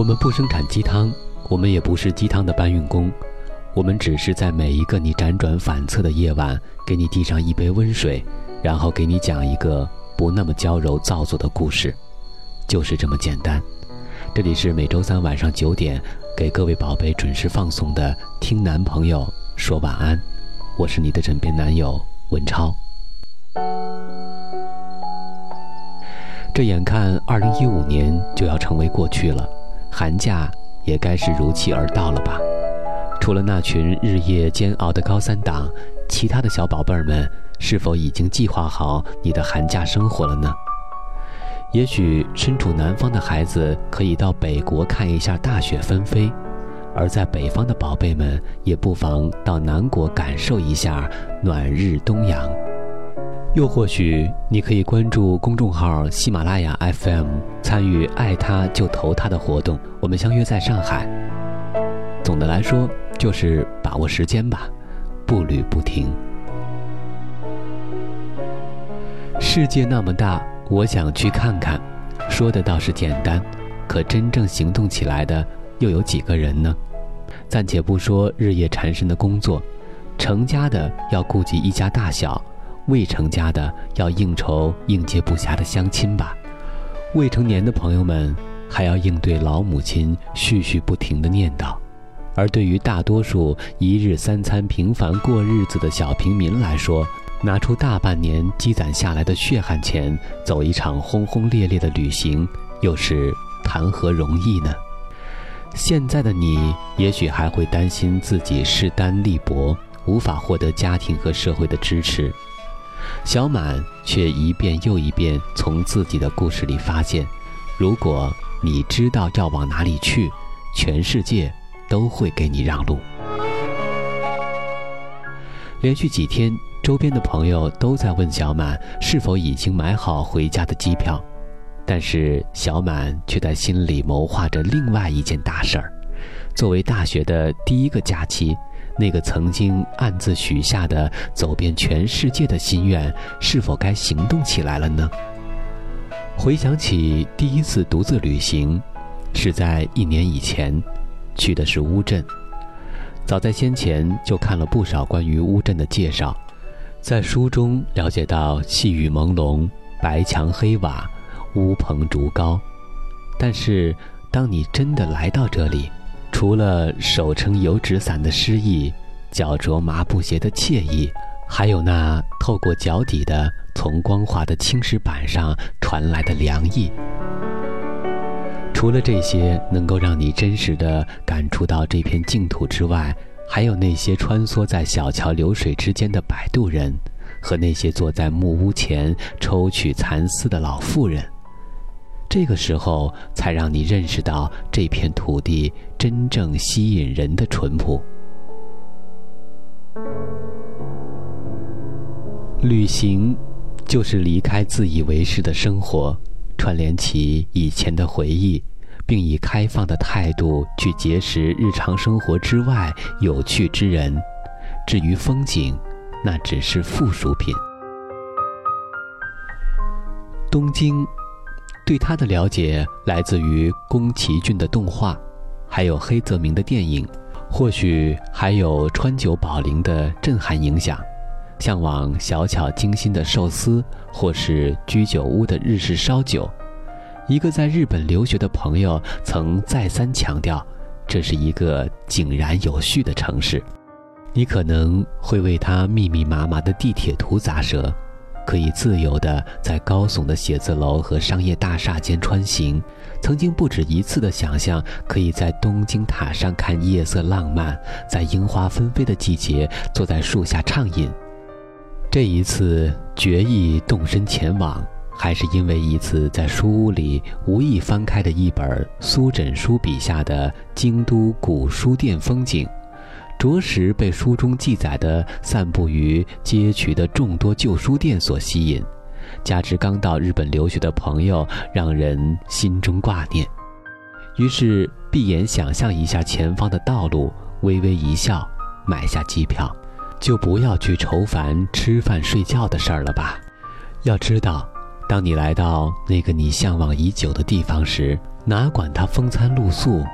我们不生产鸡汤，我们也不是鸡汤的搬运工，我们只是在每一个你辗转反侧的夜晚，给你递上一杯温水，然后给你讲一个不那么娇柔造作的故事，就是这么简单。这里是每周三晚上九点给各位宝贝准时放送的《听男朋友说晚安》，我是你的枕边男友文超。这眼看二零一五年就要成为过去了。寒假也该是如期而到了吧？除了那群日夜煎熬的高三党，其他的小宝贝儿们是否已经计划好你的寒假生活了呢？也许身处南方的孩子可以到北国看一下大雪纷飞，而在北方的宝贝们也不妨到南国感受一下暖日东阳。又或许你可以关注公众号喜马拉雅 FM，参与“爱他就投他”的活动。我们相约在上海。总的来说，就是把握时间吧，步履不停。世界那么大，我想去看看。说的倒是简单，可真正行动起来的又有几个人呢？暂且不说日夜缠身的工作，成家的要顾及一家大小。未成家的要应酬应接不暇的相亲吧，未成年的朋友们还要应对老母亲絮絮不停的念叨，而对于大多数一日三餐平凡过日子的小平民来说，拿出大半年积攒下来的血汗钱，走一场轰轰烈烈的旅行，又是谈何容易呢？现在的你也许还会担心自己势单力薄，无法获得家庭和社会的支持。小满却一遍又一遍从自己的故事里发现，如果你知道要往哪里去，全世界都会给你让路。连续几天，周边的朋友都在问小满是否已经买好回家的机票，但是小满却在心里谋划着另外一件大事儿。作为大学的第一个假期。那个曾经暗自许下的走遍全世界的心愿，是否该行动起来了呢？回想起第一次独自旅行，是在一年以前，去的是乌镇。早在先前就看了不少关于乌镇的介绍，在书中了解到细雨朦胧、白墙黑瓦、乌篷竹篙，但是当你真的来到这里，除了手撑油纸伞的诗意，脚着麻布鞋的惬意，还有那透过脚底的从光滑的青石板上传来的凉意。除了这些能够让你真实的感触到这片净土之外，还有那些穿梭在小桥流水之间的摆渡人，和那些坐在木屋前抽取蚕丝的老妇人。这个时候，才让你认识到这片土地真正吸引人的淳朴。旅行，就是离开自以为是的生活，串联起以前的回忆，并以开放的态度去结识日常生活之外有趣之人。至于风景，那只是附属品。东京。对他的了解来自于宫崎骏的动画，还有黑泽明的电影，或许还有川久保玲的震撼影响。向往小巧精心的寿司，或是居酒屋的日式烧酒。一个在日本留学的朋友曾再三强调，这是一个井然有序的城市。你可能会为它密密麻麻的地铁图咂舌。可以自由地在高耸的写字楼和商业大厦间穿行，曾经不止一次地想象可以在东京塔上看夜色浪漫，在樱花纷飞的季节坐在树下畅饮。这一次决意动身前往，还是因为一次在书屋里无意翻开的一本苏枕书笔下的京都古书店风景。着实被书中记载的散布于街区的众多旧书店所吸引，加之刚到日本留学的朋友让人心中挂念，于是闭眼想象一下前方的道路，微微一笑，买下机票，就不要去愁烦吃饭睡觉的事儿了吧。要知道，当你来到那个你向往已久的地方时，哪管他风餐露宿，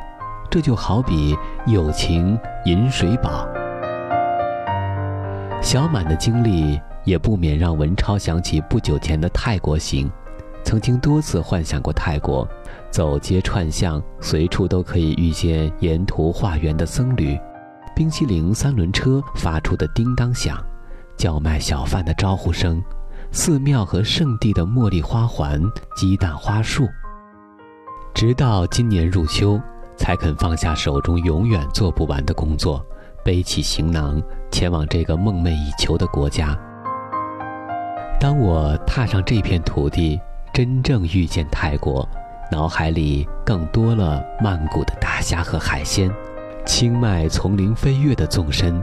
这就好比友情饮水饱。小满的经历也不免让文超想起不久前的泰国行，曾经多次幻想过泰国，走街串巷，随处都可以遇见沿途化缘的僧侣，冰淇淋三轮车发出的叮当响，叫卖小贩的招呼声，寺庙和圣地的茉莉花环、鸡蛋花束。直到今年入秋，才肯放下手中永远做不完的工作，背起行囊前往这个梦寐以求的国家。当我踏上这片土地，真正遇见泰国，脑海里更多了曼谷的大虾和海鲜，清迈丛林飞跃的纵深，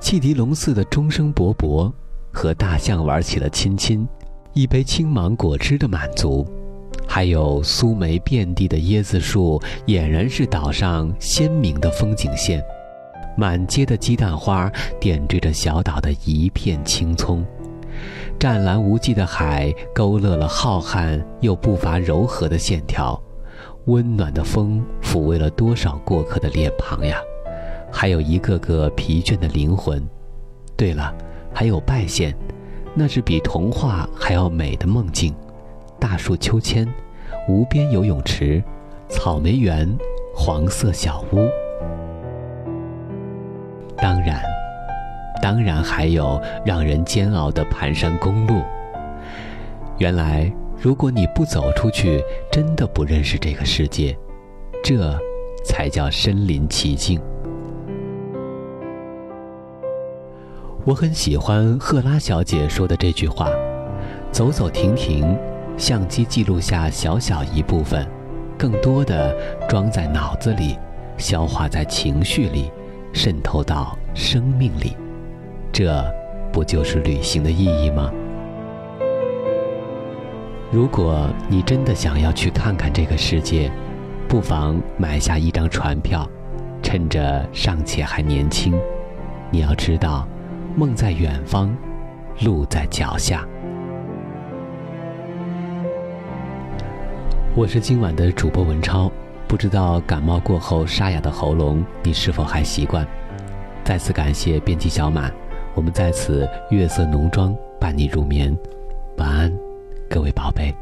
汽笛龙寺的钟声勃勃，和大象玩起了亲亲，一杯青芒果汁的满足。还有苏梅遍地的椰子树，俨然是岛上鲜明的风景线。满街的鸡蛋花点缀着小岛的一片青葱。湛蓝无际的海勾勒了浩瀚又不乏柔和的线条。温暖的风抚慰了多少过客的脸庞呀！还有一个个疲倦的灵魂。对了，还有拜县，那是比童话还要美的梦境。大树秋千，无边游泳池，草莓园，黄色小屋。当然，当然还有让人煎熬的盘山公路。原来，如果你不走出去，真的不认识这个世界，这才叫身临其境。我很喜欢赫拉小姐说的这句话：“走走停停。”相机记录下小小一部分，更多的装在脑子里，消化在情绪里，渗透到生命里，这不就是旅行的意义吗？如果你真的想要去看看这个世界，不妨买下一张船票，趁着尚且还年轻。你要知道，梦在远方，路在脚下。我是今晚的主播文超，不知道感冒过后沙哑的喉咙你是否还习惯？再次感谢编辑小马，我们在此月色浓妆伴你入眠，晚安，各位宝贝。